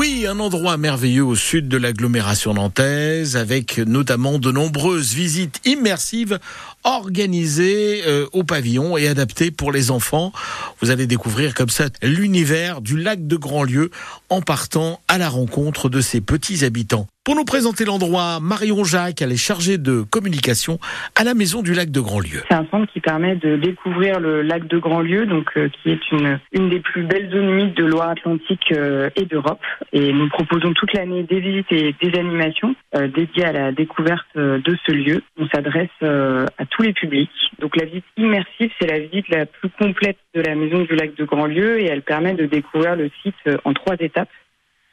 Oui, un endroit merveilleux au sud de l'agglomération nantaise, avec notamment de nombreuses visites immersives organisées euh, au pavillon et adaptées pour les enfants. Vous allez découvrir comme ça l'univers du lac de Grandlieu en partant à la rencontre de ses petits habitants. Pour nous présenter l'endroit, Marion Jacques, elle est chargée de communication à la Maison du Lac de Grandlieu. C'est un centre qui permet de découvrir le lac de Grandlieu, donc euh, qui est une, une des plus belles zones humides de Loire-Atlantique euh, et d'Europe. Et nous proposons toute l'année des visites et des animations euh, dédiées à la découverte de ce lieu. On s'adresse à tous les publics. Donc la visite immersive, c'est la visite la plus complète de la Maison du Lac de Grandlieu et elle permet de découvrir le site en trois étapes.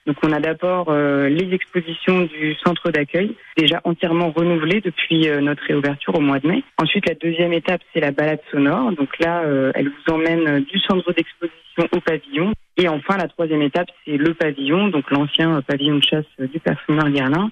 Donc on a d'abord euh, les expositions du centre d'accueil, déjà entièrement renouvelées depuis euh, notre réouverture au mois de mai. Ensuite, la deuxième étape, c'est la balade sonore. Donc là, euh, elle vous emmène du centre d'exposition au pavillon. Et enfin, la troisième étape, c'est le pavillon, donc l'ancien pavillon de chasse du parfumeur Guerlain.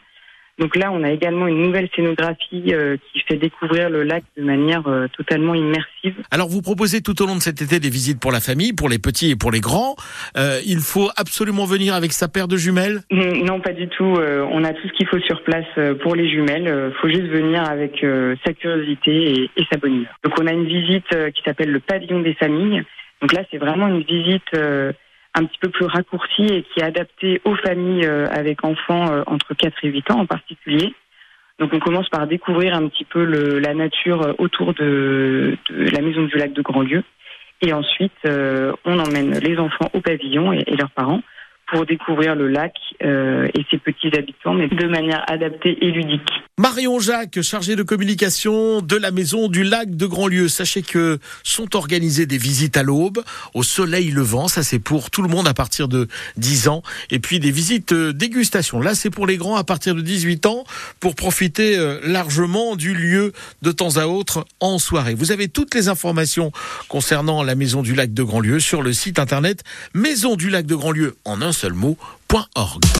Donc là, on a également une nouvelle scénographie euh, qui fait découvrir le lac de manière euh, totalement immersive. Alors, vous proposez tout au long de cet été des visites pour la famille, pour les petits et pour les grands. Euh, il faut absolument venir avec sa paire de jumelles? Non, pas du tout. on a tout ce qu'il faut sur place pour les jumelles. Il faut juste venir avec sa curiosité et, et, sa bonne humeur. Donc, on a une visite qui s'appelle le pavillon des familles. Donc là, c'est vraiment une visite un petit peu plus raccourci et qui est adapté aux familles euh, avec enfants euh, entre 4 et 8 ans en particulier. Donc on commence par découvrir un petit peu le, la nature euh, autour de, de, la maison du lac de Grandlieu. Et ensuite, on emmène les enfants au pavillon et, et leurs parents pour découvrir le lac euh, et ses petits habitants, mais de manière adaptée et ludique. Marion Jacques, chargée de communication de la maison du lac de Grandlieu. Sachez que sont organisées des visites à l'aube, au soleil levant. Ça, c'est pour tout le monde à partir de 10 ans. Et puis des visites euh, dégustation. Là, c'est pour les grands à partir de 18 ans pour profiter euh, largement du lieu de temps à autre en soirée. Vous avez toutes les informations concernant la maison du lac de Grandlieu sur le site internet maison du lac de Grandlieu en un seul mot.org.